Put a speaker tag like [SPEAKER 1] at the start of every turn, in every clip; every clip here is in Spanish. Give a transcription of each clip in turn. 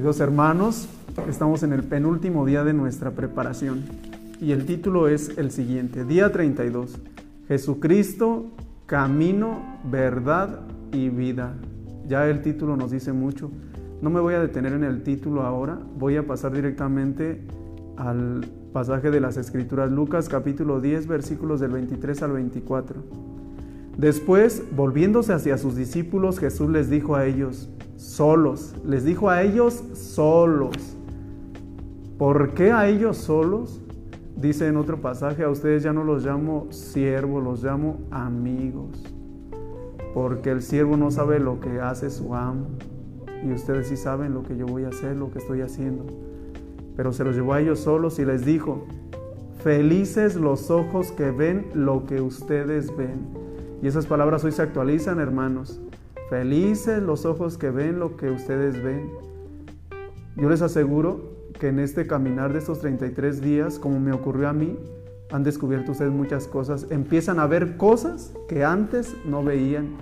[SPEAKER 1] Queridos hermanos, estamos en el penúltimo día de nuestra preparación y el título es el siguiente, día 32, Jesucristo, camino, verdad y vida. Ya el título nos dice mucho. No me voy a detener en el título ahora, voy a pasar directamente al pasaje de las Escrituras, Lucas capítulo 10, versículos del 23 al 24. Después, volviéndose hacia sus discípulos, Jesús les dijo a ellos, solos, les dijo a ellos solos. ¿Por qué a ellos solos? Dice en otro pasaje, a ustedes ya no los llamo siervos, los llamo amigos. Porque el siervo no sabe lo que hace su amo. Y ustedes sí saben lo que yo voy a hacer, lo que estoy haciendo. Pero se los llevó a ellos solos y les dijo, felices los ojos que ven lo que ustedes ven. Y esas palabras hoy se actualizan, hermanos. Felices los ojos que ven lo que ustedes ven. Yo les aseguro que en este caminar de estos 33 días, como me ocurrió a mí, han descubierto ustedes muchas cosas. Empiezan a ver cosas que antes no veían.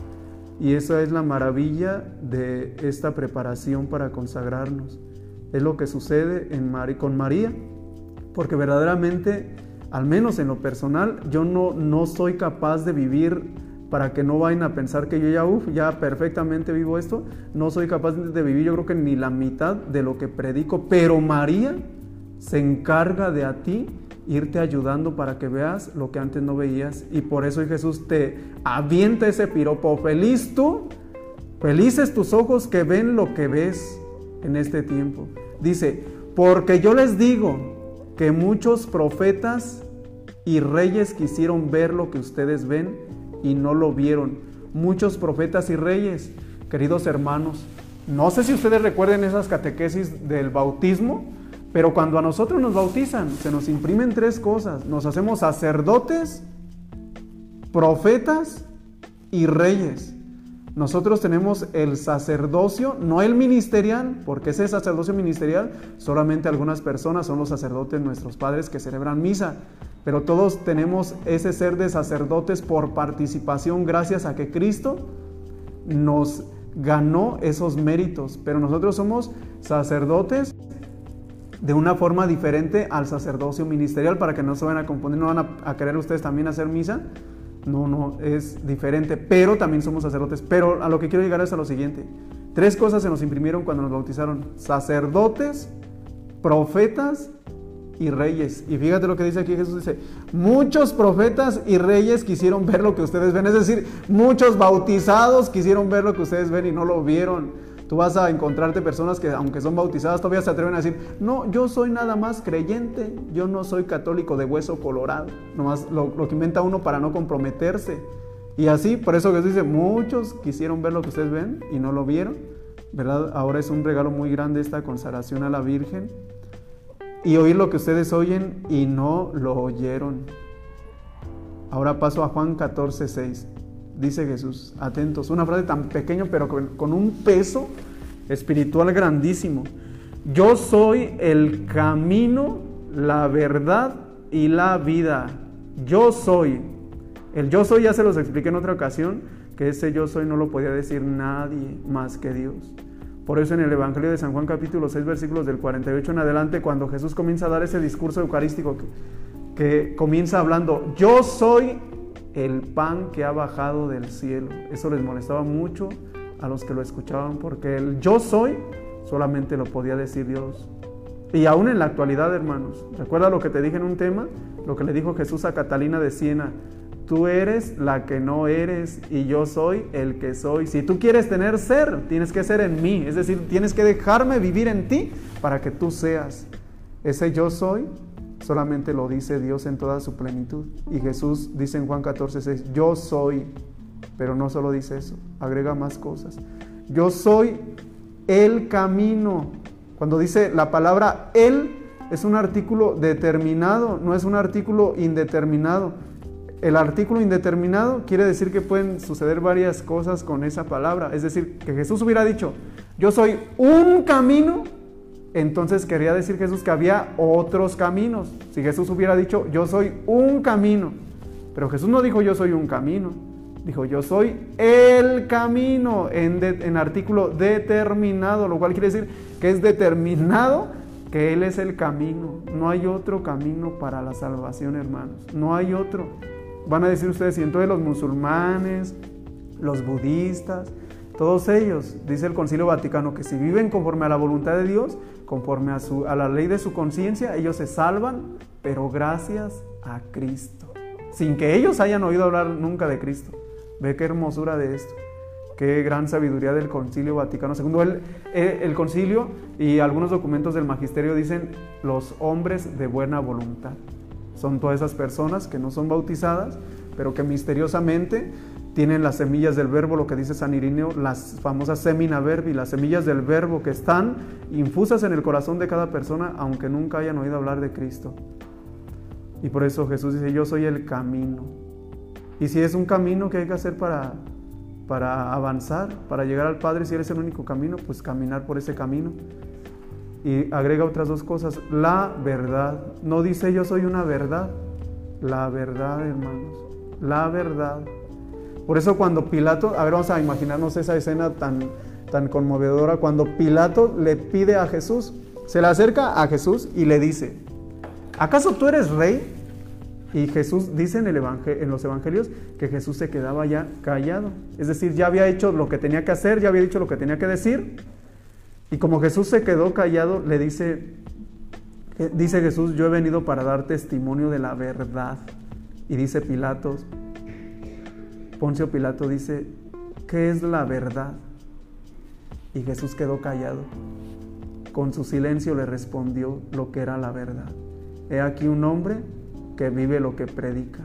[SPEAKER 1] Y esa es la maravilla de esta preparación para consagrarnos. Es lo que sucede en con María, porque verdaderamente, al menos en lo personal, yo no, no soy capaz de vivir para que no vayan a pensar que yo ya, uf, ya perfectamente vivo esto, no soy capaz de vivir yo creo que ni la mitad de lo que predico, pero María se encarga de a ti irte ayudando para que veas lo que antes no veías y por eso Jesús te avienta ese piropo, feliz tú, felices tus ojos que ven lo que ves en este tiempo. Dice, porque yo les digo que muchos profetas y reyes quisieron ver lo que ustedes ven y no lo vieron. Muchos profetas y reyes, queridos hermanos, no sé si ustedes recuerden esas catequesis del bautismo, pero cuando a nosotros nos bautizan, se nos imprimen tres cosas. Nos hacemos sacerdotes, profetas y reyes. Nosotros tenemos el sacerdocio, no el ministerial, porque ese sacerdocio ministerial solamente algunas personas son los sacerdotes, nuestros padres que celebran misa, pero todos tenemos ese ser de sacerdotes por participación gracias a que Cristo nos ganó esos méritos, pero nosotros somos sacerdotes de una forma diferente al sacerdocio ministerial para que no se vayan a componer, no van a, a querer ustedes también hacer misa, no, no, es diferente, pero también somos sacerdotes. Pero a lo que quiero llegar es a lo siguiente. Tres cosas se nos imprimieron cuando nos bautizaron. Sacerdotes, profetas y reyes. Y fíjate lo que dice aquí Jesús, dice, muchos profetas y reyes quisieron ver lo que ustedes ven. Es decir, muchos bautizados quisieron ver lo que ustedes ven y no lo vieron. Tú vas a encontrarte personas que aunque son bautizadas todavía se atreven a decir, no, yo soy nada más creyente, yo no soy católico de hueso colorado. Nomás lo, lo que inventa uno para no comprometerse. Y así, por eso que dice, muchos quisieron ver lo que ustedes ven y no lo vieron. ¿Verdad? Ahora es un regalo muy grande esta consagración a la Virgen. Y oír lo que ustedes oyen y no lo oyeron. Ahora paso a Juan 14, 6 dice Jesús. Atentos, una frase tan pequeña pero con, un peso espiritual grandísimo. Yo soy el camino, la verdad y la vida. Yo soy. El yo soy ya se los expliqué en otra ocasión, que ese yo soy no lo podía decir nadie más que Dios. Por eso en el Evangelio de San Juan capítulo 6 versículos del 48 en adelante, cuando Jesús comienza a dar ese discurso eucarístico que, que comienza hablando, yo soy el pan que ha bajado del cielo. Eso les molestaba mucho a los que lo escuchaban porque el yo soy solamente lo podía decir Dios. Y aún en la actualidad, hermanos, recuerda lo que te dije en un tema, lo que le dijo Jesús a Catalina de Siena, tú eres la que no eres y yo soy el que soy. Si tú quieres tener ser, tienes que ser en mí, es decir, tienes que dejarme vivir en ti para que tú seas. Ese yo soy solamente lo dice Dios en toda su plenitud. Y Jesús dice en Juan 14, 6, yo soy, pero no solo dice eso, agrega más cosas. Yo soy el camino. Cuando dice la palabra él, es un artículo determinado, no es un artículo indeterminado. El artículo indeterminado quiere decir que pueden suceder varias cosas con esa palabra. Es decir, que Jesús hubiera dicho, yo soy un camino, entonces quería decir Jesús que había otros caminos. Si Jesús hubiera dicho, yo soy un camino, pero Jesús no dijo, yo soy un camino, Dijo, yo soy el camino en, en, artículo determinado, lo cual quiere decir que es determinado que Él es el camino. No hay otro camino para la salvación, hermanos. No hay otro. Van a decir ustedes, y entonces los musulmanes, los budistas, todos ellos, dice el Concilio Vaticano, que si viven conforme a la voluntad de Dios, conforme a, su, a la ley de su conciencia, ellos se salvan, pero gracias a Cristo. Sin que ellos hayan oído hablar nunca de Cristo. Ve qué hermosura de esto. Qué gran sabiduría del Concilio Vaticano II. El, eh, el concilio y algunos documentos del magisterio dicen los hombres de buena voluntad. Son todas esas personas que no son bautizadas, pero que misteriosamente tienen las semillas del verbo, lo que dice San Irineo, las famosas semina verbi, las semillas del verbo que están infusas en el corazón de cada persona, aunque nunca hayan oído hablar de Cristo. Y por eso Jesús dice, yo soy el camino. Y si es un camino que hay que hacer para, para avanzar, para llegar al Padre, si eres el único camino, pues caminar por ese camino. Y agrega otras dos cosas, la verdad. No dice yo soy una verdad, la verdad, hermanos, la verdad. Por eso cuando Pilato, a ver, vamos a imaginarnos esa escena tan, tan conmovedora, cuando Pilato le pide a Jesús, se le acerca a Jesús y le dice, ¿acaso tú eres rey? Y Jesús dice en, el en los evangelios que Jesús se quedaba ya callado. Es decir, ya había hecho lo que tenía que hacer, ya había dicho lo que tenía que decir. Y como Jesús se quedó callado, le dice, dice Jesús, yo he venido para dar testimonio de la verdad. Y dice Pilatos, Poncio Pilato dice, ¿qué es la verdad? Y Jesús quedó callado. Con su silencio le respondió lo que era la verdad. He aquí un hombre que vive lo que predica.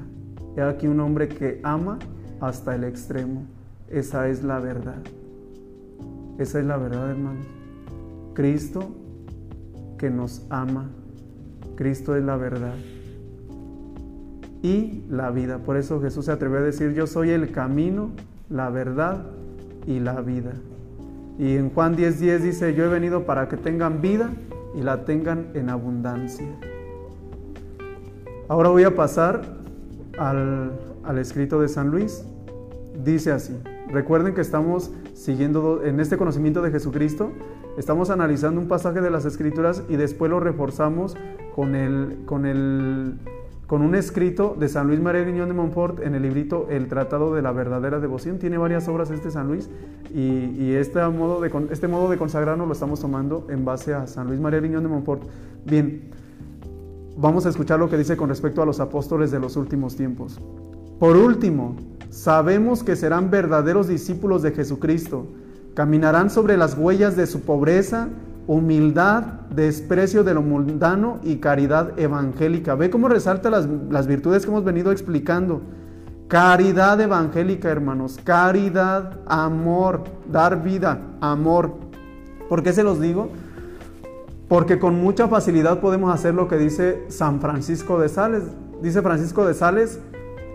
[SPEAKER 1] He aquí un hombre que ama hasta el extremo. Esa es la verdad. Esa es la verdad, hermanos. Cristo que nos ama. Cristo es la verdad. Y la vida. Por eso Jesús se atrevió a decir, yo soy el camino, la verdad y la vida. Y en Juan 10:10 10 dice, yo he venido para que tengan vida y la tengan en abundancia. Ahora voy a pasar al, escrito de San Luis. Dice así, recuerden que estamos siguiendo en este conocimiento de Jesucristo, estamos analizando un pasaje de las Escrituras y después lo reforzamos con, el, con, el, con un escrito de San Luis María Guiñón de Montfort en el librito El Tratado de la Verdadera Devoción. Tiene varias obras este San Luis y, este, modo de, este modo de consagrarnos lo estamos tomando en base a San Luis María Guiñón de Montfort. Bien, Vamos a escuchar lo que dice con respecto a los apóstoles de los últimos tiempos. Por último, sabemos que serán verdaderos discípulos de Jesucristo. Caminarán sobre las huellas de su pobreza, humildad, desprecio de lo mundano y caridad evangélica. Ve cómo resalta las, las virtudes que hemos venido explicando. Caridad evangélica, hermanos. Caridad, amor, dar vida, amor. ¿Por qué se los digo? Porque con mucha facilidad podemos hacer lo que dice San Francisco de Sales. Dice Francisco de Sales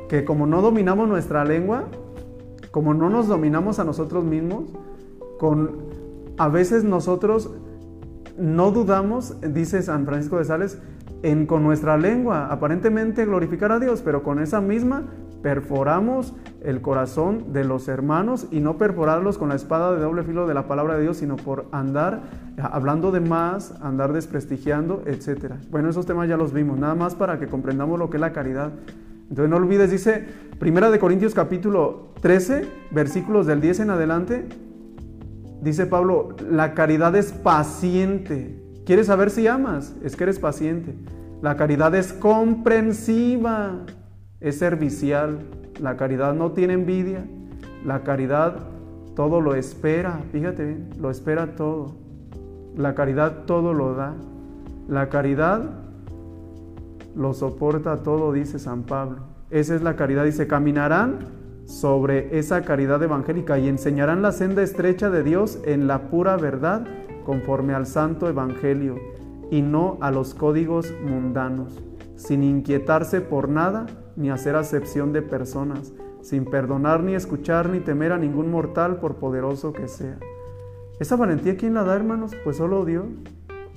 [SPEAKER 1] que como no dominamos nuestra lengua, como no nos dominamos a nosotros mismos, con a veces nosotros no dudamos, dice San Francisco de Sales, en con nuestra lengua aparentemente glorificar a Dios, pero con esa misma perforamos el corazón de los hermanos y no perforarlos con la espada de doble filo de la palabra de Dios, sino por andar hablando de más, andar desprestigiando, etc. Bueno, esos temas ya los vimos, nada más para que comprendamos lo que es la caridad. Entonces no olvides, dice Primera de Corintios capítulo 13, versículos del 10 en adelante, dice Pablo, la caridad es paciente. ¿Quieres saber si amas? Es que eres paciente. La caridad es comprensiva es servicial, la caridad no tiene envidia, la caridad todo lo espera, fíjate bien, lo espera todo. La caridad todo lo da. La caridad lo soporta todo, dice San Pablo. Esa es la caridad, dice, caminarán sobre esa caridad evangélica y enseñarán la senda estrecha de Dios en la pura verdad conforme al santo evangelio y no a los códigos mundanos, sin inquietarse por nada ni hacer acepción de personas, sin perdonar ni escuchar ni temer a ningún mortal por poderoso que sea. ¿Esa valentía quién la da, hermanos? Pues solo Dios.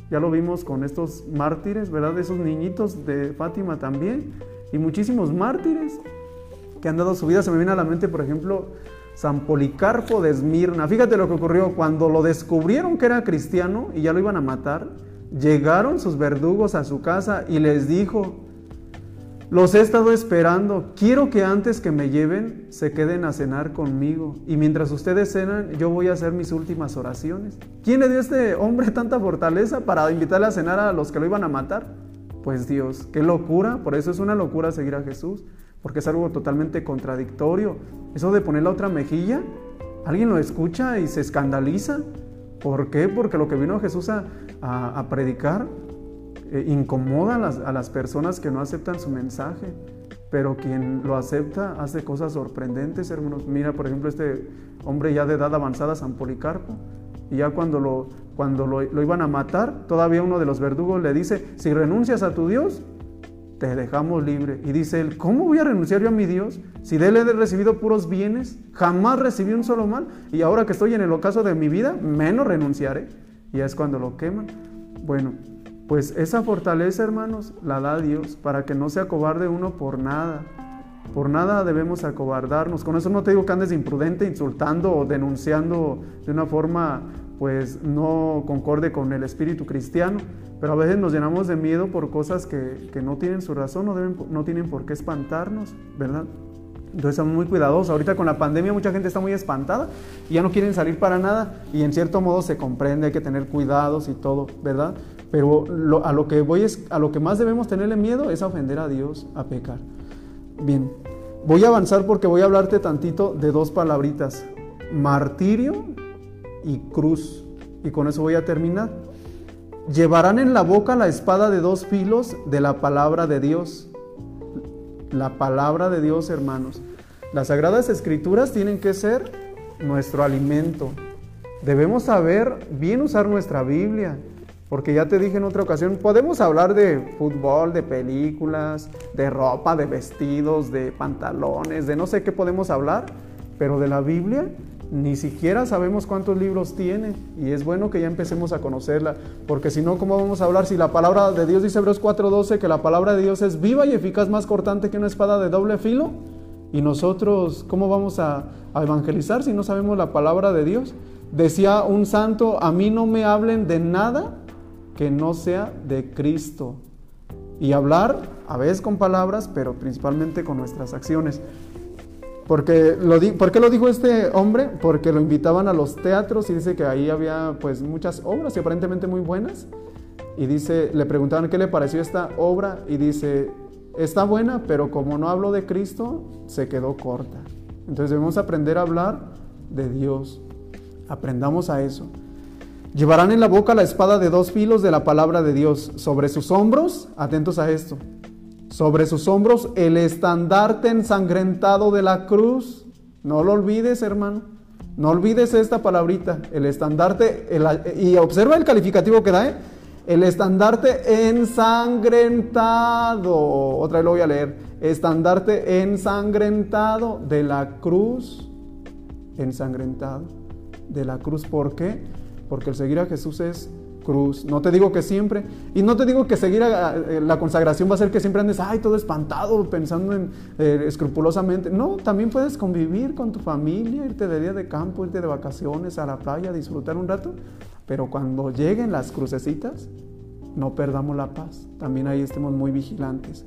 [SPEAKER 1] Ya lo vimos con estos mártires, ¿verdad? Esos niñitos de Fátima también. Y muchísimos mártires. Que han dado su vida. Se me viene a la mente, por ejemplo, San Policarpo de Esmirna. Fíjate lo que ocurrió cuando lo descubrieron que era cristiano y ya lo iban a matar. Llegaron sus verdugos a su casa y les dijo, los he estado esperando, quiero que antes que me lleven se queden a cenar conmigo y mientras ustedes cenan yo voy a hacer mis últimas oraciones. ¿Quién le dio a este hombre tanta fortaleza para invitarle a cenar a los que lo iban a matar? Pues Dios, qué locura, por eso es una locura seguir a Jesús, porque es algo totalmente contradictorio. Eso de poner la otra mejilla, alguien lo escucha y se escandaliza. ¿Por qué? Porque lo que vino Jesús a, predicar eh, incomoda a las, a las personas que no aceptan su mensaje. Pero quien lo acepta hace cosas sorprendentes, hermanos. Mira, por ejemplo, este hombre ya de edad avanzada, San Policarpo, y ya cuando lo, cuando lo, iban a matar, todavía uno de los verdugos le dice, si renuncias a tu Dios, te dejamos libre. Y dice él, ¿cómo voy a renunciar yo a mi Dios? Si de él he recibido puros bienes, jamás recibí un solo mal, y ahora que estoy en el ocaso de mi vida, menos renunciaré. Y es cuando lo queman. Bueno, pues esa fortaleza, hermanos, la da Dios para que no se acobarde uno por nada. Por nada debemos acobardarnos. Con eso no te digo que andes imprudente, insultando o denunciando de una forma pues no concorde con el espíritu cristiano, pero a veces nos llenamos de miedo por cosas que, no tienen su razón, no, deben, no tienen por qué espantarnos, ¿verdad? Entonces estamos muy cuidadosos. Ahorita con la pandemia mucha gente está muy espantada y ya no quieren salir para nada y en cierto modo se comprende, hay que tener cuidados y todo, ¿verdad? Pero a lo que voy es, a lo que más debemos tenerle miedo es ofender a Dios, a pecar. Bien, voy a avanzar porque voy a hablarte tantito de dos palabritas, martirio y cruz. Y con eso voy a terminar. Llevarán en la boca la espada de dos filos de la palabra de Dios. La palabra de Dios, hermanos. Las sagradas escrituras tienen que ser nuestro alimento. Debemos saber bien usar nuestra Biblia. Porque ya te dije en otra ocasión, podemos hablar de fútbol, de películas, de ropa, de vestidos, de pantalones, de no sé qué podemos hablar, pero de la Biblia ni siquiera sabemos cuántos libros tiene y es bueno que ya empecemos a conocerla, porque si no, ¿cómo vamos a hablar si la palabra de Dios dice Hebreos 4:12 que la palabra de Dios es viva y eficaz, más cortante que una espada de doble filo? Y nosotros, ¿cómo vamos a, a evangelizar si no sabemos la palabra de Dios? Decía un santo, a mí no me hablen de nada que no sea de Cristo. Y hablar, a veces con palabras, pero principalmente con nuestras acciones. Porque lo ¿Por qué lo dijo este hombre? Porque lo invitaban a los teatros y dice que ahí había pues muchas obras y aparentemente muy buenas. Y dice, le preguntaban qué le pareció esta obra y dice, está buena, pero como no hablo de Cristo, se quedó corta. Entonces debemos aprender a hablar de Dios. Aprendamos a eso. Llevarán en la boca la espada de dos filos de la palabra de Dios. Sobre sus hombros, atentos a esto, sobre sus hombros el estandarte ensangrentado de la cruz. No lo olvides, hermano. No olvides esta palabrita, el estandarte, y observa el calificativo que da, ¿eh? el estandarte ensangrentado. Otra vez lo voy a leer. Estandarte ensangrentado de la cruz. Ensangrentado de la cruz. ¿Por qué? porque el seguir a Jesús es cruz. No te digo que siempre, y no te digo que seguir eh, la consagración va a ser que siempre andes, ay, todo espantado, pensando en eh, escrupulosamente. No, también puedes convivir con tu familia, irte de día de campo, irte de vacaciones a la playa, disfrutar un rato, pero cuando lleguen las crucecitas, no perdamos la paz. También ahí estemos muy vigilantes.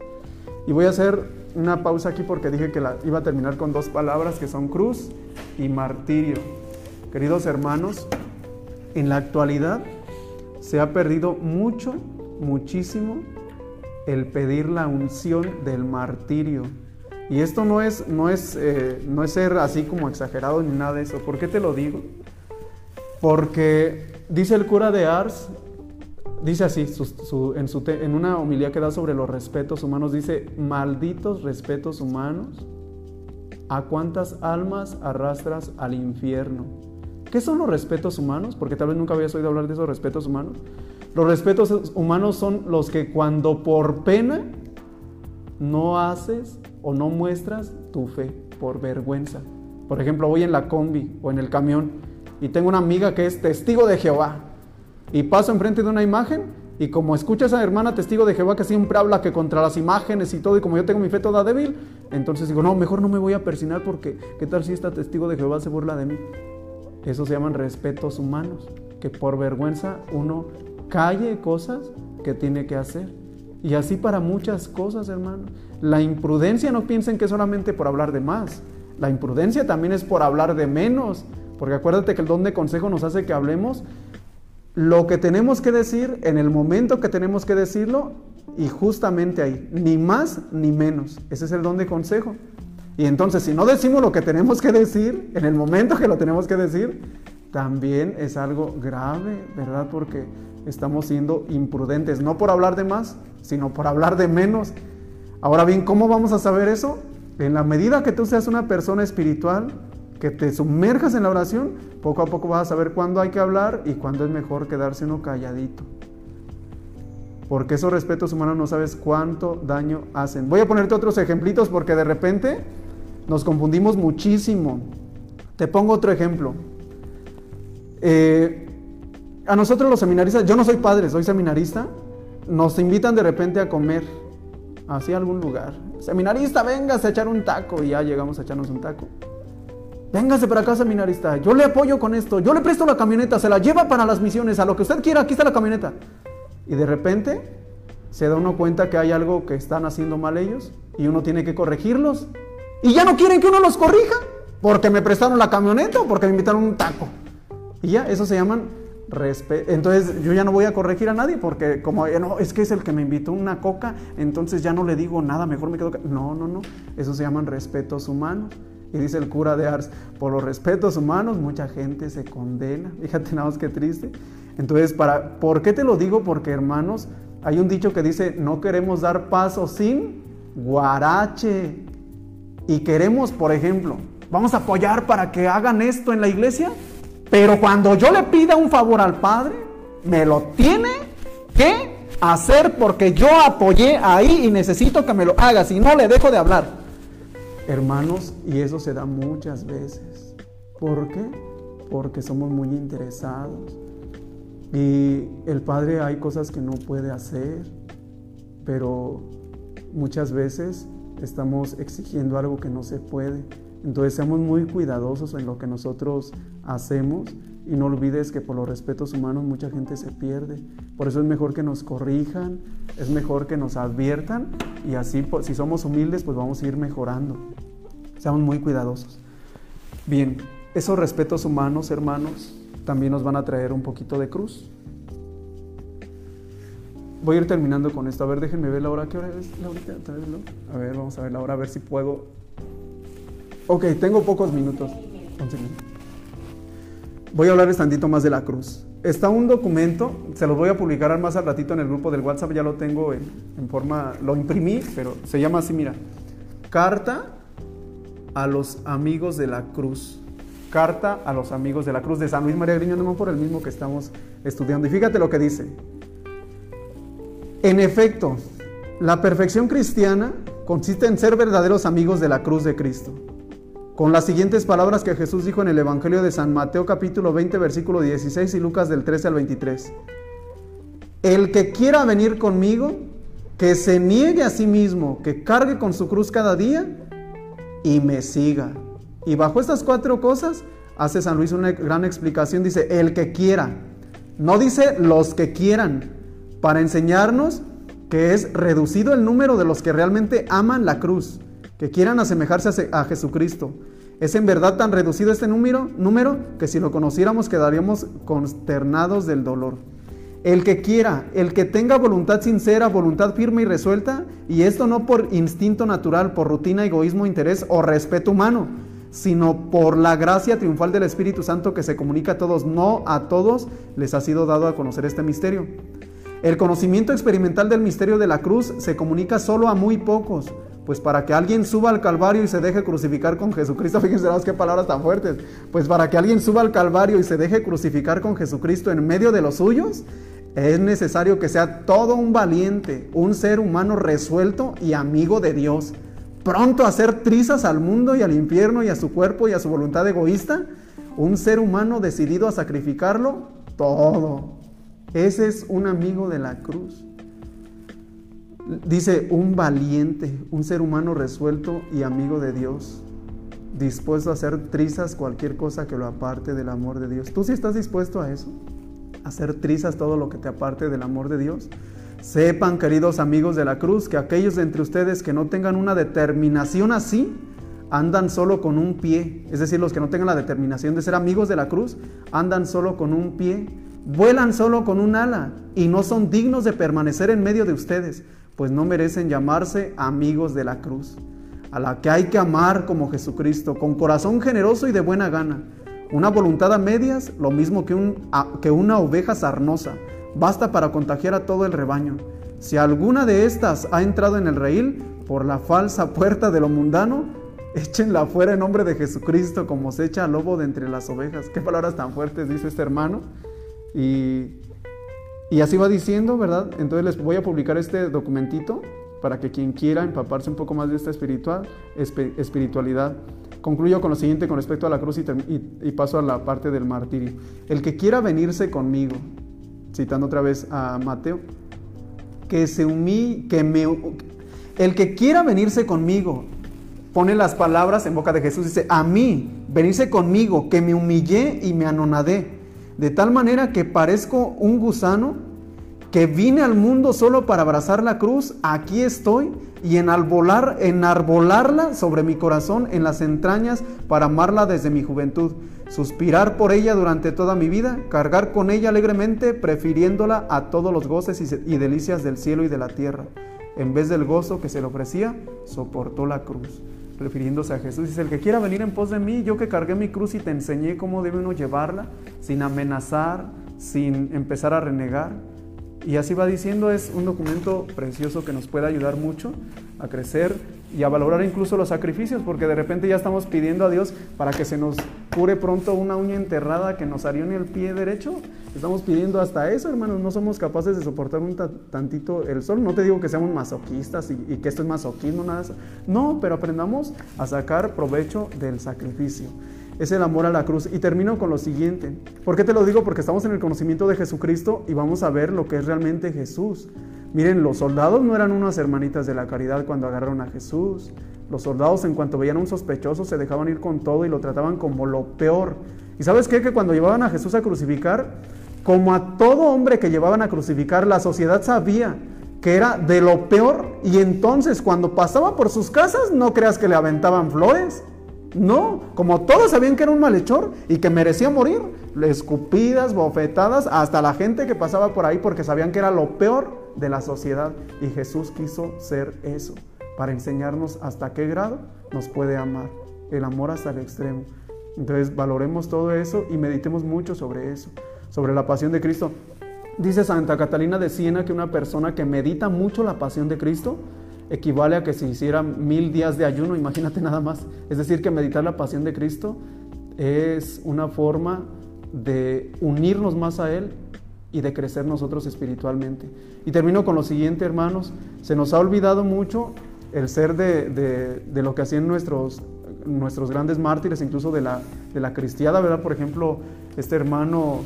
[SPEAKER 1] Y voy a hacer una pausa aquí porque dije que iba a terminar con dos palabras que son cruz y martirio. Queridos hermanos, en la actualidad se ha perdido mucho, muchísimo el pedir la unción del martirio. Y esto no es, no es, eh, no es ser así como exagerado ni nada de eso. ¿Por qué te lo digo? Porque dice el cura de Ars, dice así, en, en una homilía que da sobre los respetos humanos, dice, malditos respetos humanos, ¿a cuántas almas arrastras al infierno? ¿Qué son los respetos humanos? Porque tal vez nunca habías oído hablar de esos respetos humanos. Los respetos humanos son los que cuando por pena no haces o no muestras tu fe, por vergüenza. Por ejemplo, voy en la combi o en el camión y tengo una amiga que es testigo de Jehová y paso enfrente de una imagen Y como escucha a esa hermana testigo de Jehová que siempre habla que contra las imágenes y todo, y como yo tengo mi fe toda débil, entonces digo, no, mejor no me voy a persinar porque ¿qué tal si esta testigo de Jehová se burla de mí? Eso se llaman respetos humanos, que por vergüenza uno calle cosas que tiene que hacer. Y así para muchas cosas, hermano. La imprudencia no piensen que es solamente por hablar de más. La imprudencia también es por hablar de menos. Porque acuérdate que el don de consejo nos hace que hablemos lo que tenemos que decir en el momento que tenemos que decirlo y justamente ahí, ni más ni menos. Ese es el don de consejo. Y entonces si no decimos lo que tenemos que decir en el momento que lo tenemos que decir, también es algo grave, ¿verdad? Porque estamos siendo imprudentes, no por hablar de más, sino por hablar de menos. Ahora bien, ¿cómo vamos a saber eso? En la medida que tú seas una persona espiritual, que te sumerjas en la oración, poco a poco vas a saber cuándo hay que hablar y cuándo es mejor quedarse uno calladito. Porque esos respetos humanos no sabes cuánto daño hacen. Voy a ponerte otros ejemplitos porque de repente nos confundimos muchísimo. Te pongo otro ejemplo. Eh, a nosotros los seminaristas, yo no soy padre, soy seminarista, nos invitan de repente a comer, así a algún lugar. Seminarista, véngase a echar un taco y ya llegamos a echarnos un taco. Véngase para acá, seminarista. Yo le apoyo con esto. Yo le presto la camioneta. Se la lleva para las misiones. A lo que usted quiera. Aquí está la camioneta. Y de repente se da uno cuenta que hay algo que están haciendo mal ellos. Y uno tiene que corregirlos. Y ya no quieren que uno los corrija. Porque me prestaron la camioneta o porque me invitaron un taco. Y ya, eso se llaman respeto. Entonces yo ya no voy a corregir a nadie porque como eh, no, es que es el que me invitó una coca, entonces ya no le digo nada, mejor me quedo. No, no, no. Eso se llaman respetos humanos. Y dice el cura de Ars, por los respetos humanos mucha gente se condena. Fíjate nada más que triste. Entonces, para, ¿por qué te lo digo? Porque hermanos, hay un dicho que dice, no queremos dar paso sin guarache. Y queremos, por ejemplo, vamos a apoyar para que hagan esto en la iglesia, pero cuando yo le pida un favor al Padre, me lo tiene que hacer porque yo apoyé ahí y necesito que me lo haga, si no le dejo de hablar. Hermanos, y eso se da muchas veces. ¿Por qué? Porque somos muy interesados. Y el Padre hay cosas que no puede hacer, pero muchas veces estamos exigiendo algo que no se puede. Entonces seamos muy cuidadosos en lo que nosotros hacemos y no olvides que por los respetos humanos mucha gente se pierde. Por eso es mejor que nos corrijan, es mejor que nos adviertan y así pues, si somos humildes pues vamos a ir mejorando. Seamos muy cuidadosos. Bien, esos respetos humanos, hermanos, también nos van a traer un poquito de cruz. Voy a ir terminando con esto. A ver, déjenme ver la hora. ¿Qué hora es, Laurita? A ver, vamos a ver la hora, a ver si puedo. Ok, tengo pocos minutos. Voy a hablarles tantito más de la cruz. Está un documento, se los voy a publicar más al ratito en el grupo del WhatsApp, ya lo tengo en, en forma, lo imprimí, pero se llama así, mira. Carta a los amigos de la cruz. Carta a los amigos de la cruz de San Luis María Griñón, no por el mismo que estamos estudiando. Y fíjate lo que dice. En efecto, la perfección cristiana consiste en ser verdaderos amigos de la cruz de Cristo. Con las siguientes palabras que Jesús dijo en el Evangelio de San Mateo capítulo 20 versículo 16 y Lucas del 13 al 23. El que quiera venir conmigo, que se niegue a sí mismo, que cargue con su cruz cada día y me siga. Y bajo estas cuatro cosas hace San Luis una gran explicación. Dice, el que quiera. No dice los que quieran. Para enseñarnos que es reducido el número de los que realmente aman la cruz, que quieran asemejarse a Jesucristo. Es en verdad tan reducido este número, número que si lo conociéramos quedaríamos consternados del dolor. El que quiera, el que tenga voluntad sincera, voluntad firme y resuelta, y esto no por instinto natural, por rutina, egoísmo, interés o respeto humano, sino por la gracia triunfal del Espíritu Santo que se comunica a todos, no a todos les ha sido dado a conocer este misterio. El conocimiento experimental del misterio de la cruz se comunica solo a muy pocos, pues para que alguien suba al Calvario y se deje crucificar con Jesucristo, fíjense qué palabras tan fuertes, pues para que alguien suba al Calvario y se deje crucificar con Jesucristo en medio de los suyos, es necesario que sea todo un valiente, un ser humano resuelto y amigo de Dios, pronto a hacer trizas al mundo y al infierno y a su cuerpo y a su voluntad egoísta, un ser humano decidido a sacrificarlo todo. Ese es un amigo de la cruz. Dice, un valiente, un ser humano resuelto y amigo de Dios, dispuesto a hacer trizas cualquier cosa que lo aparte del amor de Dios. ¿Tú sí estás dispuesto a eso? ¿A hacer trizas todo lo que te aparte del amor de Dios? Sepan, queridos amigos de la cruz, que aquellos de entre ustedes que no tengan una determinación así, andan solo con un pie. Es decir, los que no tengan la determinación de ser amigos de la cruz, andan solo con un pie, vuelan solo con un ala y no son dignos de permanecer en medio de ustedes, pues no merecen llamarse amigos de la cruz, a la que hay que amar como Jesucristo, con corazón generoso y de buena gana. Una voluntad a medias, lo mismo que, un, que una oveja sarnosa basta para contagiar a todo el rebaño. Si alguna de estas ha entrado en el reír por la falsa puerta de lo mundano, échenla fuera en nombre de Jesucristo como se echa al lobo de entre las ovejas. Qué palabras tan fuertes dice este hermano. Y, así va diciendo, ¿verdad? Entonces les voy a publicar este documentito para que quien quiera empaparse un poco más de esta espiritual, espiritualidad. Concluyo con lo siguiente con respecto a la cruz y, y paso a la parte del martirio. El que quiera venirse conmigo, citando otra vez a Mateo, que se humille, que me, el que quiera venirse conmigo, pone las palabras en boca de Jesús, dice, a mí, venirse conmigo, que me humillé y me anonadé, de tal manera que parezco un gusano, que vine al mundo solo para abrazar la cruz, aquí estoy, y enarbolar, enarbolarla sobre mi corazón, en las entrañas, para amarla desde mi juventud. Suspirar por ella durante toda mi vida, cargar con ella alegremente, prefiriéndola a todos los goces y, delicias del cielo y de la tierra. En vez del gozo que se le ofrecía, soportó la cruz, refiriéndose a Jesús. Dice, el que quiera venir en pos de mí, yo que cargué mi cruz y te enseñé cómo debe uno llevarla, sin amenazar, sin empezar a renegar. Y así va diciendo, es un documento precioso que nos puede ayudar mucho a crecer y a valorar incluso los sacrificios, porque de repente ya estamos pidiendo a Dios para que se nos cure pronto una uña enterrada que nos en el pie derecho. Estamos pidiendo hasta eso, hermanos. No somos capaces de soportar un tantito el sol. No te digo que seamos masoquistas y, y que esto es masoquismo, nada. No, pero aprendamos a sacar provecho del sacrificio. Es el amor a la cruz. Y termino con lo siguiente. ¿Por qué te lo digo? Porque estamos en el conocimiento de Jesucristo y vamos a ver lo que es realmente Jesús. Miren, los soldados no eran unas hermanitas de la caridad cuando agarraron a Jesús. Los soldados en cuanto veían un sospechoso se dejaban ir con todo y lo trataban como lo peor. ¿Y sabes qué? Que cuando llevaban a Jesús a crucificar, como a todo hombre que llevaban a crucificar, la sociedad sabía que era de lo peor y entonces cuando pasaba por sus casas no creas que le aventaban flores. No, como todos sabían que era un malhechor y que merecía morir, escupidas, bofetadas, hasta la gente que pasaba por ahí porque sabían que era lo peor de la sociedad y Jesús quiso ser eso, para enseñarnos hasta qué grado nos puede amar, el amor hasta el extremo. Entonces valoremos todo eso y meditemos mucho sobre eso, sobre la pasión de Cristo. Dice Santa Catalina de Siena que una persona que medita mucho la pasión de Cristo equivale a que si hiciera mil días de ayuno, imagínate nada más. Es decir, que meditar la pasión de Cristo es una forma de unirnos más a Él y de crecer nosotros espiritualmente. Y termino con lo siguiente, hermanos. Se nos ha olvidado mucho el ser de, lo que hacían nuestros, nuestros grandes mártires, incluso de la, de la cristiada, ¿verdad? Por ejemplo, este hermano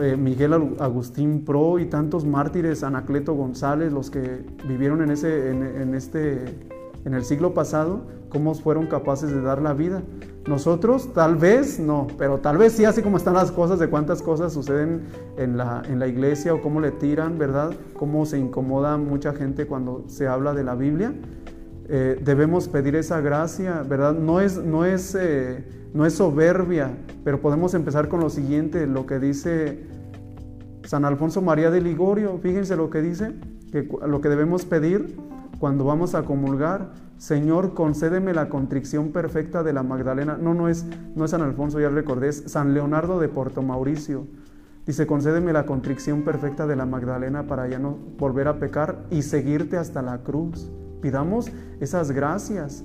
[SPEAKER 1] eh, Miguel Agustín Pro y tantos mártires, Anacleto González, los que vivieron en, ese, en, este, en el siglo pasado, cómo fueron capaces de dar la vida. Nosotros tal vez no, pero tal vez sí, así como están las cosas, de cuántas cosas suceden en la, en la iglesia o cómo le tiran, ¿verdad? Cómo se incomoda mucha gente cuando se habla de la Biblia. Eh, debemos pedir esa gracia, ¿verdad? No es, no, es, eh, no es soberbia, pero podemos empezar con lo siguiente, lo que dice San Alfonso María de Ligorio, fíjense lo que dice, que lo que debemos pedir cuando vamos a comulgar Señor, concédeme la contrición perfecta de la Magdalena. No, no es, no es San Alfonso, ya recordé, es San Leonardo de Porto Mauricio. Dice, concédeme la contrición perfecta de la Magdalena para ya no volver a pecar y seguirte hasta la cruz. Pidamos esas gracias.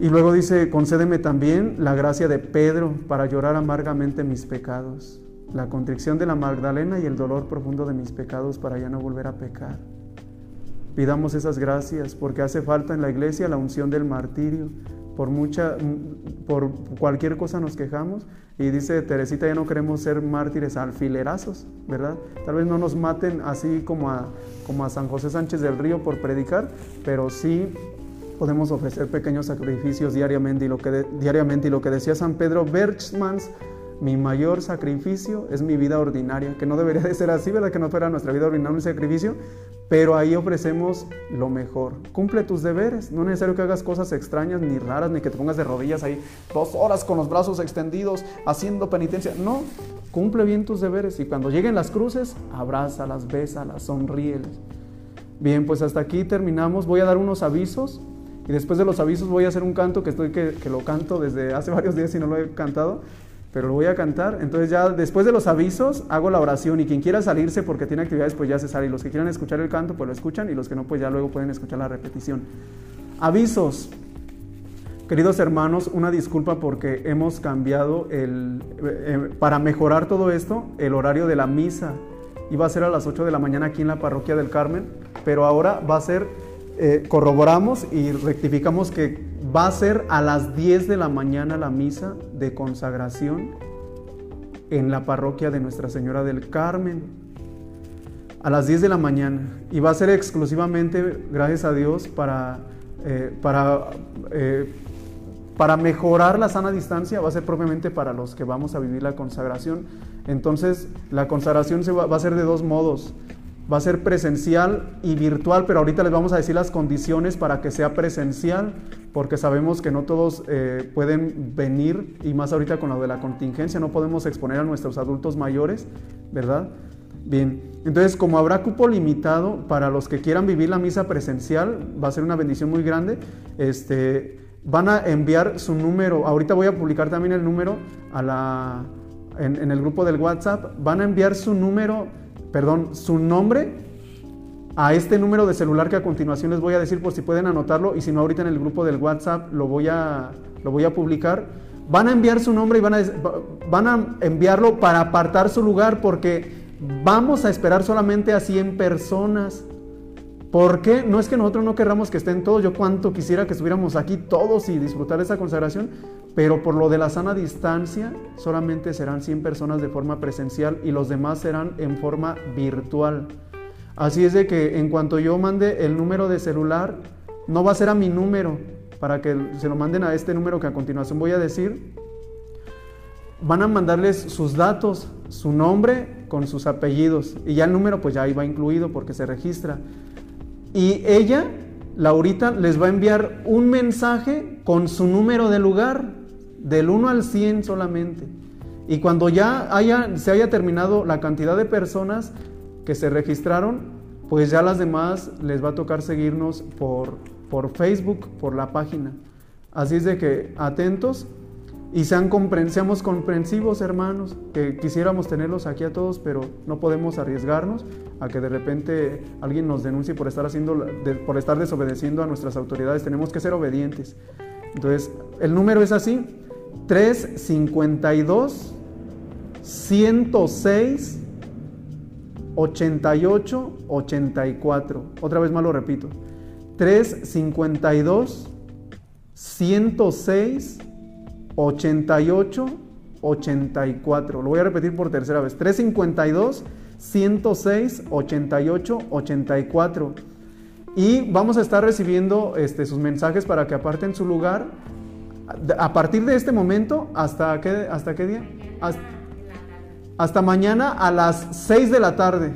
[SPEAKER 1] Y luego dice, concédeme también la gracia de Pedro para llorar amargamente mis pecados. La contrición de la Magdalena y el dolor profundo de mis pecados para ya no volver a pecar. Pidamos esas gracias porque hace falta en la iglesia la unción del martirio, por mucha, por cualquier cosa nos quejamos. Y dice Teresita, ya no queremos ser mártires alfilerazos, ¿verdad? Tal vez no nos maten así como a, como a San José Sánchez del Río por predicar, pero sí podemos ofrecer pequeños sacrificios diariamente. Y lo que, diariamente, y lo que decía San Pedro Berchmans, mi mayor sacrificio es mi vida ordinaria, que no debería de ser así, ¿verdad? Que no fuera nuestra vida ordinaria un sacrificio, pero ahí ofrecemos lo mejor. Cumple tus deberes, no es necesario que hagas cosas extrañas ni raras, ni que te pongas de rodillas ahí dos horas con los brazos extendidos haciendo penitencia. No, cumple bien tus deberes y cuando lleguen las cruces, abrázalas, bésalas, sonríeles. Bien, pues hasta aquí terminamos. Voy a dar unos avisos y después de los avisos voy a hacer un canto que estoy que, que lo canto desde hace varios días y no lo he cantado pero lo voy a cantar. Entonces ya después de los avisos hago la oración y quien quiera salirse porque tiene actividades pues ya se sale y los que quieran escuchar el canto pues lo escuchan y los que no pues ya luego pueden escuchar la repetición. Avisos. Queridos hermanos, una disculpa porque hemos cambiado el, eh, para mejorar todo esto, el horario de la misa. Iba a ser a las 8 de la mañana aquí en la parroquia del Carmen, pero ahora va a ser, eh, corroboramos y rectificamos que Va a ser a las 10 de la mañana la misa de consagración en la parroquia de Nuestra Señora del Carmen. A las 10 de la mañana. Y va a ser exclusivamente, gracias a Dios, para, eh, para, eh, para mejorar la sana distancia. Va a ser propiamente para los que vamos a vivir la consagración. Entonces, la consagración se va, va a ser de dos modos. Va a ser presencial y virtual, pero ahorita les vamos a decir las condiciones para que sea presencial porque sabemos que no todos eh, pueden venir y más ahorita con lo de la contingencia, no podemos exponer a nuestros adultos mayores, ¿verdad? Bien, entonces como habrá cupo limitado para los que quieran vivir la misa presencial, va a ser una bendición muy grande, este, van a enviar su número, ahorita voy a publicar también el número a la, en, en el grupo del WhatsApp, van a enviar su número, perdón, su nombre a este número de celular que a continuación les voy a decir por si pueden anotarlo y si no ahorita en el grupo del WhatsApp lo voy a, lo voy a publicar. Van a enviar su nombre y van a, van a enviarlo para apartar su lugar porque vamos a esperar solamente a 100 personas. ¿Por qué? No es que nosotros no querramos que estén todos, yo cuánto quisiera que estuviéramos aquí todos y disfrutar esa consagración, pero por lo de la sana distancia solamente serán 100 personas de forma presencial y los demás serán en forma virtual. Así es de que en cuanto yo mande el número de celular, no va a ser a mi número, para que se lo manden a este número que a continuación voy a decir. Van a mandarles sus datos, su nombre con sus apellidos. Y ya el número pues ya ahí va incluido porque se registra. Y ella, Laurita, les va a enviar un mensaje con su número de lugar, del 1 al 100 solamente. Y cuando ya haya, se haya terminado la cantidad de personas, que se registraron, pues ya las demás les va a tocar seguirnos por, por Facebook, por la página. Así es de que atentos y sean seamos comprensivos, hermanos, que quisiéramos tenerlos aquí a todos, pero no podemos arriesgarnos a que de repente alguien nos denuncie por estar, haciendo, por estar desobedeciendo a nuestras autoridades. Tenemos que ser obedientes. Entonces, el número es así, 352 106 88 84. Otra vez más lo repito. 352 106 88 84. Lo voy a repetir por tercera vez. 352 106 88 84. Y vamos a estar recibiendo este, sus mensajes para que aparten su lugar. A partir de este momento, ¿hasta qué, hasta qué día? Hasta, hasta mañana a las 6 de la tarde.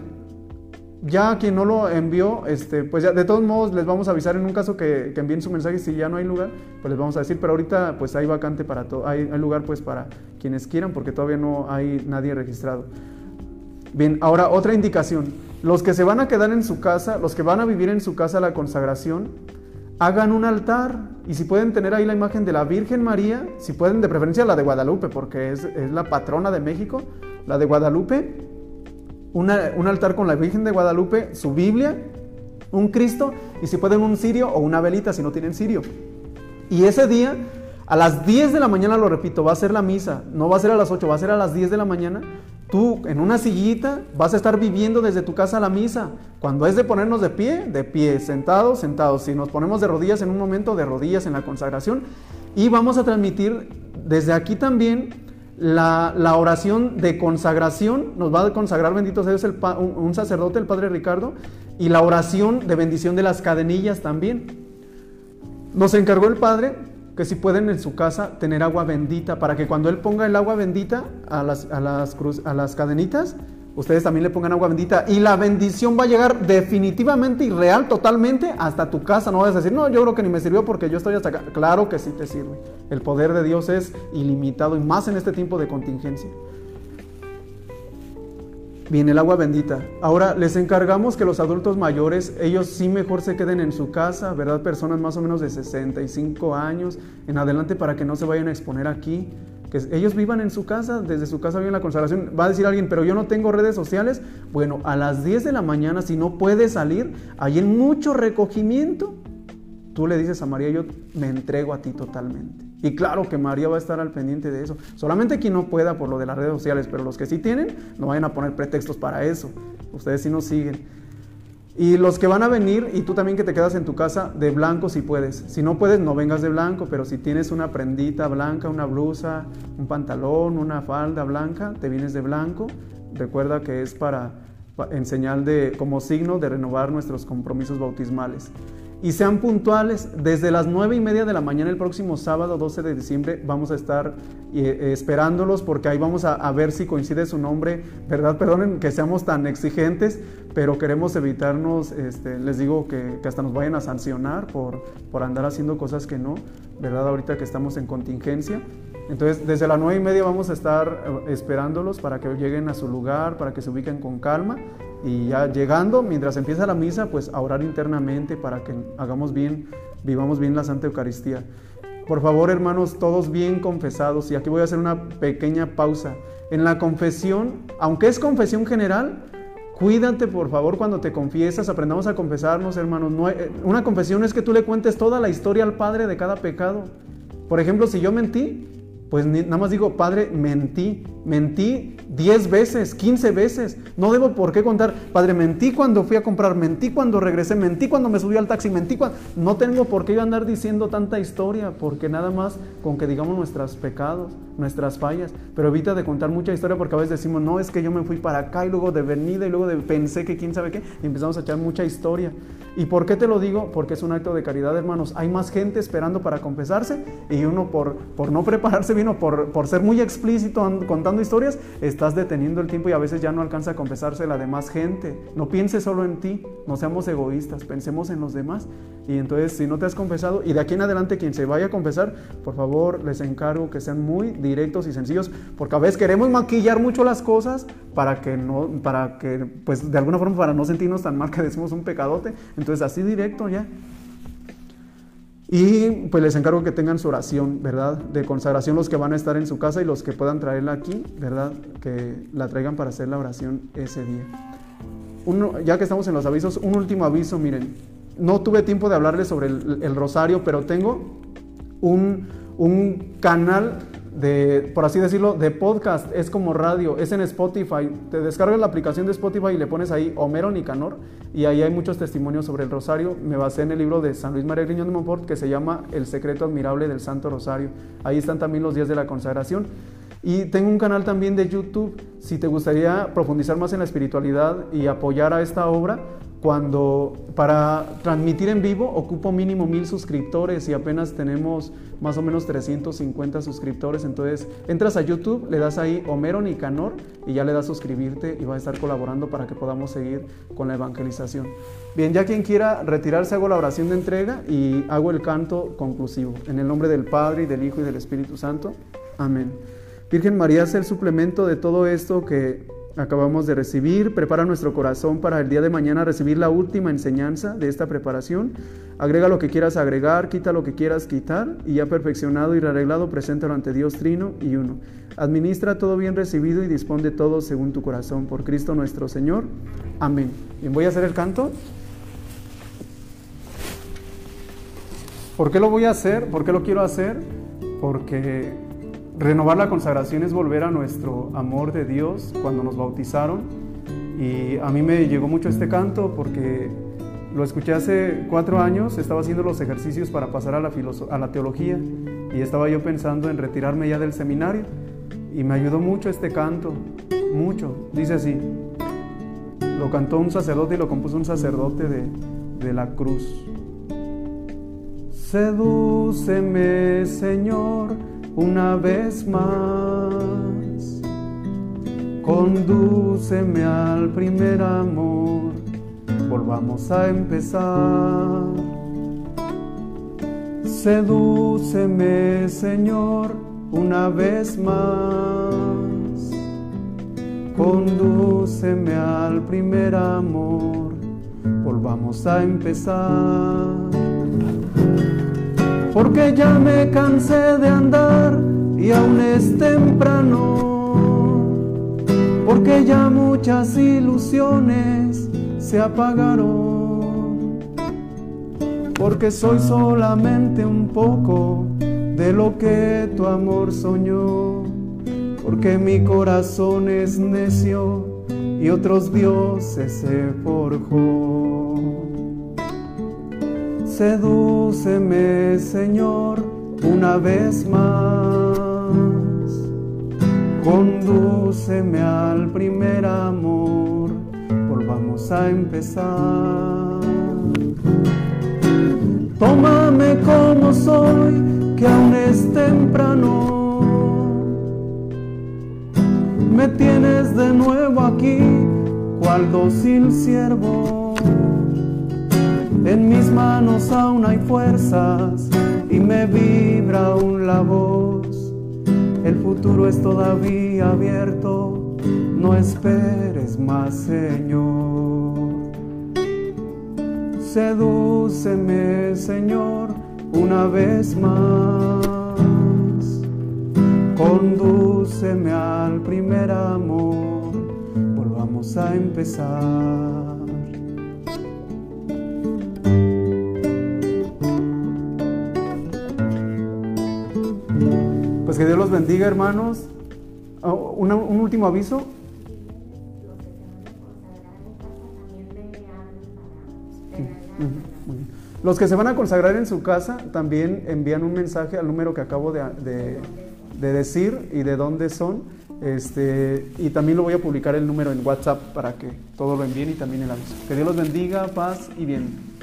[SPEAKER 1] Ya quien no lo envió, este, pues ya de todos modos les vamos a avisar en un caso que, envíen su mensaje si ya no hay lugar, pues les vamos a decir, pero ahorita pues hay vacante para todo, hay, lugar pues para quienes quieran porque todavía no hay nadie registrado. Bien, ahora otra indicación. Los que se van a quedar en su casa, los que van a vivir en su casa la consagración, hagan un altar y si pueden tener ahí la imagen de la Virgen María, si pueden de preferencia la de Guadalupe porque es la patrona de México, la de Guadalupe, un altar con la Virgen de Guadalupe, su Biblia, un Cristo y si pueden un cirio o una velita si no tienen cirio. Y ese día, a las 10 de la mañana, lo repito, va a ser la misa, no va a ser a las 8, va a ser a las 10 de la mañana. Tú en una sillita vas a estar viviendo desde tu casa la misa. Cuando es de ponernos de pie, de pie, sentados, sentados. Si nos ponemos de rodillas en un momento, de rodillas en la consagración. Y vamos a transmitir desde aquí también la, oración de consagración. Nos va a consagrar, bendito sea Dios, el, un, un sacerdote, el Padre Ricardo. Y la oración de bendición de las cadenillas también. Nos encargó el Padre que si pueden en su casa tener agua bendita, para que cuando Él ponga el agua bendita a las, a las, cruz, a las cadenitas, ustedes también le pongan agua bendita y la bendición va a llegar definitivamente y real, totalmente, hasta tu casa. No vas a decir, no, yo creo que ni me sirvió porque yo estoy hasta acá. Claro que sí te sirve. El poder de Dios es ilimitado y más en este tiempo de contingencia viene el agua bendita. Ahora les encargamos que los adultos mayores, ellos sí mejor se queden en su casa, ¿verdad? Personas más o menos de 65 años en adelante para que no se vayan a exponer aquí. Que ellos vivan en su casa, desde su casa viven la consagración. Va a decir alguien, pero yo no tengo redes sociales. Bueno, a las 10 de la mañana, si no puedes salir, hay mucho recogimiento. Tú le dices a María, yo me entrego a ti totalmente. Y claro que María va a estar al pendiente de eso. Solamente quien no pueda por lo de las redes sociales, pero los que sí tienen, no vayan a poner pretextos para eso. Ustedes sí nos siguen. Y los que van a venir, y tú también que te quedas en tu casa, de blanco si puedes. Si no puedes, no vengas de blanco, pero si tienes una prendita blanca, una blusa, un pantalón, una falda blanca, te vienes de blanco. Recuerda que es para, en señal de, como signo de renovar nuestros compromisos bautismales y sean puntuales. Desde las 9 y media de la mañana el próximo sábado 12 de diciembre vamos a estar eh, esperándolos porque ahí vamos a, ver si coincide su nombre, ¿verdad? Perdonen que seamos tan exigentes, pero queremos evitarnos, este, les digo que, hasta nos vayan a sancionar por, por andar haciendo cosas que no, ¿verdad? Ahorita que estamos en contingencia. Entonces, desde las 9 y media vamos a estar eh, esperándolos para que lleguen a su lugar, para que se ubiquen con calma y ya llegando, mientras empieza la misa, pues a orar internamente para que hagamos bien, vivamos bien la Santa Eucaristía. Por favor, hermanos, todos bien confesados. Y aquí voy a hacer una pequeña pausa. En la confesión, aunque es confesión general, cuídate por favor cuando te confiesas. Aprendamos a confesarnos, hermanos. No, eh, una confesión es que tú le cuentes toda la historia al Padre de cada pecado. Por ejemplo, si yo mentí, pues nada más digo, Padre, mentí, mentí 10 veces, 15 veces. No debo por qué contar, Padre, mentí cuando fui a comprar, mentí cuando regresé, mentí cuando me subí al taxi, mentí cuando... No tengo por qué andar diciendo tanta historia, porque nada más con que digamos nuestros pecados, nuestras fallas. Pero evita de contar mucha historia porque a veces decimos, no, es que yo me fui para acá y luego de venida y luego de pensé que quién sabe qué, y empezamos a echar mucha historia. ¿Y por qué te lo digo? Porque es un acto de caridad, hermanos. Hay más gente esperando para confesarse y uno por, por no prepararse bien por, por ser muy explícito contando historias, estás deteniendo el tiempo y a veces ya no alcanza a confesarse la demás gente. No pienses solo en ti, no seamos egoístas, pensemos en los demás. Y entonces, si no te has confesado, y de aquí en adelante quien se vaya a confesar, por favor, les encargo que sean muy directos y sencillos, porque a veces queremos maquillar mucho las cosas para que no, para que, pues de alguna forma, para no sentirnos tan mal que decimos un pecadote. Entonces, así directo ya. Y pues les encargo que tengan su oración, ¿verdad? De consagración los que van a estar en su casa y los que puedan traerla aquí, ¿verdad? Que la traigan para hacer la oración ese día. Ya que estamos en los avisos, un último aviso, miren. No tuve tiempo de hablarles sobre el, rosario, pero tengo un, un canal de, por así decirlo, de podcast, es como radio, es en Spotify. Te descargas la aplicación de Spotify y le pones ahí Homero Nicanor y ahí hay muchos testimonios sobre el rosario. Me basé en el libro de San Luis María Griñón de Montfort que se llama El secreto admirable del Santo Rosario. Ahí están también los días de la consagración. Y tengo un canal también de YouTube. Si te gustaría profundizar más en la espiritualidad y apoyar a esta obra, cuando para transmitir en vivo ocupo mínimo mil suscriptores y apenas tenemos más o menos 350 suscriptores. Entonces entras a YouTube, le das ahí Homero Nicanor y ya le das suscribirte y va a estar colaborando para que podamos seguir con la evangelización. Bien, ya quien quiera retirarse, hago la oración de entrega y hago el canto conclusivo. En el nombre del Padre y del Hijo y del Espíritu Santo. Amén. Virgen María es el suplemento de todo esto que acabamos de recibir. Prepara nuestro corazón para el día de mañana recibir la última enseñanza de esta preparación. Agrega lo que quieras agregar, quita lo que quieras quitar y ya perfeccionado y arreglado, preséntalo ante Dios Trino y Uno. Administra todo bien recibido y dispone todo según tu corazón. Por Cristo nuestro Señor. Amén. Bien, voy a hacer el canto. ¿Por qué lo voy a hacer? ¿Por qué lo quiero hacer? Porque Renovar la consagración es volver a nuestro amor de Dios cuando nos bautizaron. Y a mí me llegó mucho este canto porque lo escuché hace cuatro años, estaba haciendo los ejercicios para pasar a la, a la teología y estaba yo pensando en retirarme ya del seminario y me ayudó mucho este canto, mucho. Dice así, lo cantó un sacerdote y lo compuso un sacerdote de, de la cruz. Sedúceme, Señor, una vez más. Condúceme al primer amor. Volvamos a empezar. Sedúceme, Señor, una vez más. Condúceme al primer amor. Volvamos a empezar. Porque ya me cansé de andar y aún es temprano. Porque ya muchas ilusiones se apagaron. Porque soy solamente un poco de lo que tu amor soñó. Porque mi corazón es necio y otros dioses se forjó. Sedúceme, Señor, una vez más. Condúceme al primer amor. Volvamos a empezar. Tómame como soy, que aún es temprano. Me tienes de nuevo aquí, cual dócil siervo. En mis manos aún hay fuerzas y me vibra aún la voz. El futuro es todavía abierto, no esperes más, Señor. Sedúceme, Señor, una vez más. Condúceme al primer amor, volvamos a empezar. Pues que Dios los bendiga, hermanos. Ah, un, un último aviso. Los que se van a consagrar en su casa también envían un mensaje al número que acabo de, de, de decir y de dónde son. Este, y también lo voy a publicar el número en WhatsApp para que todo lo envíen y también el aviso. Que Dios los bendiga, paz y bien.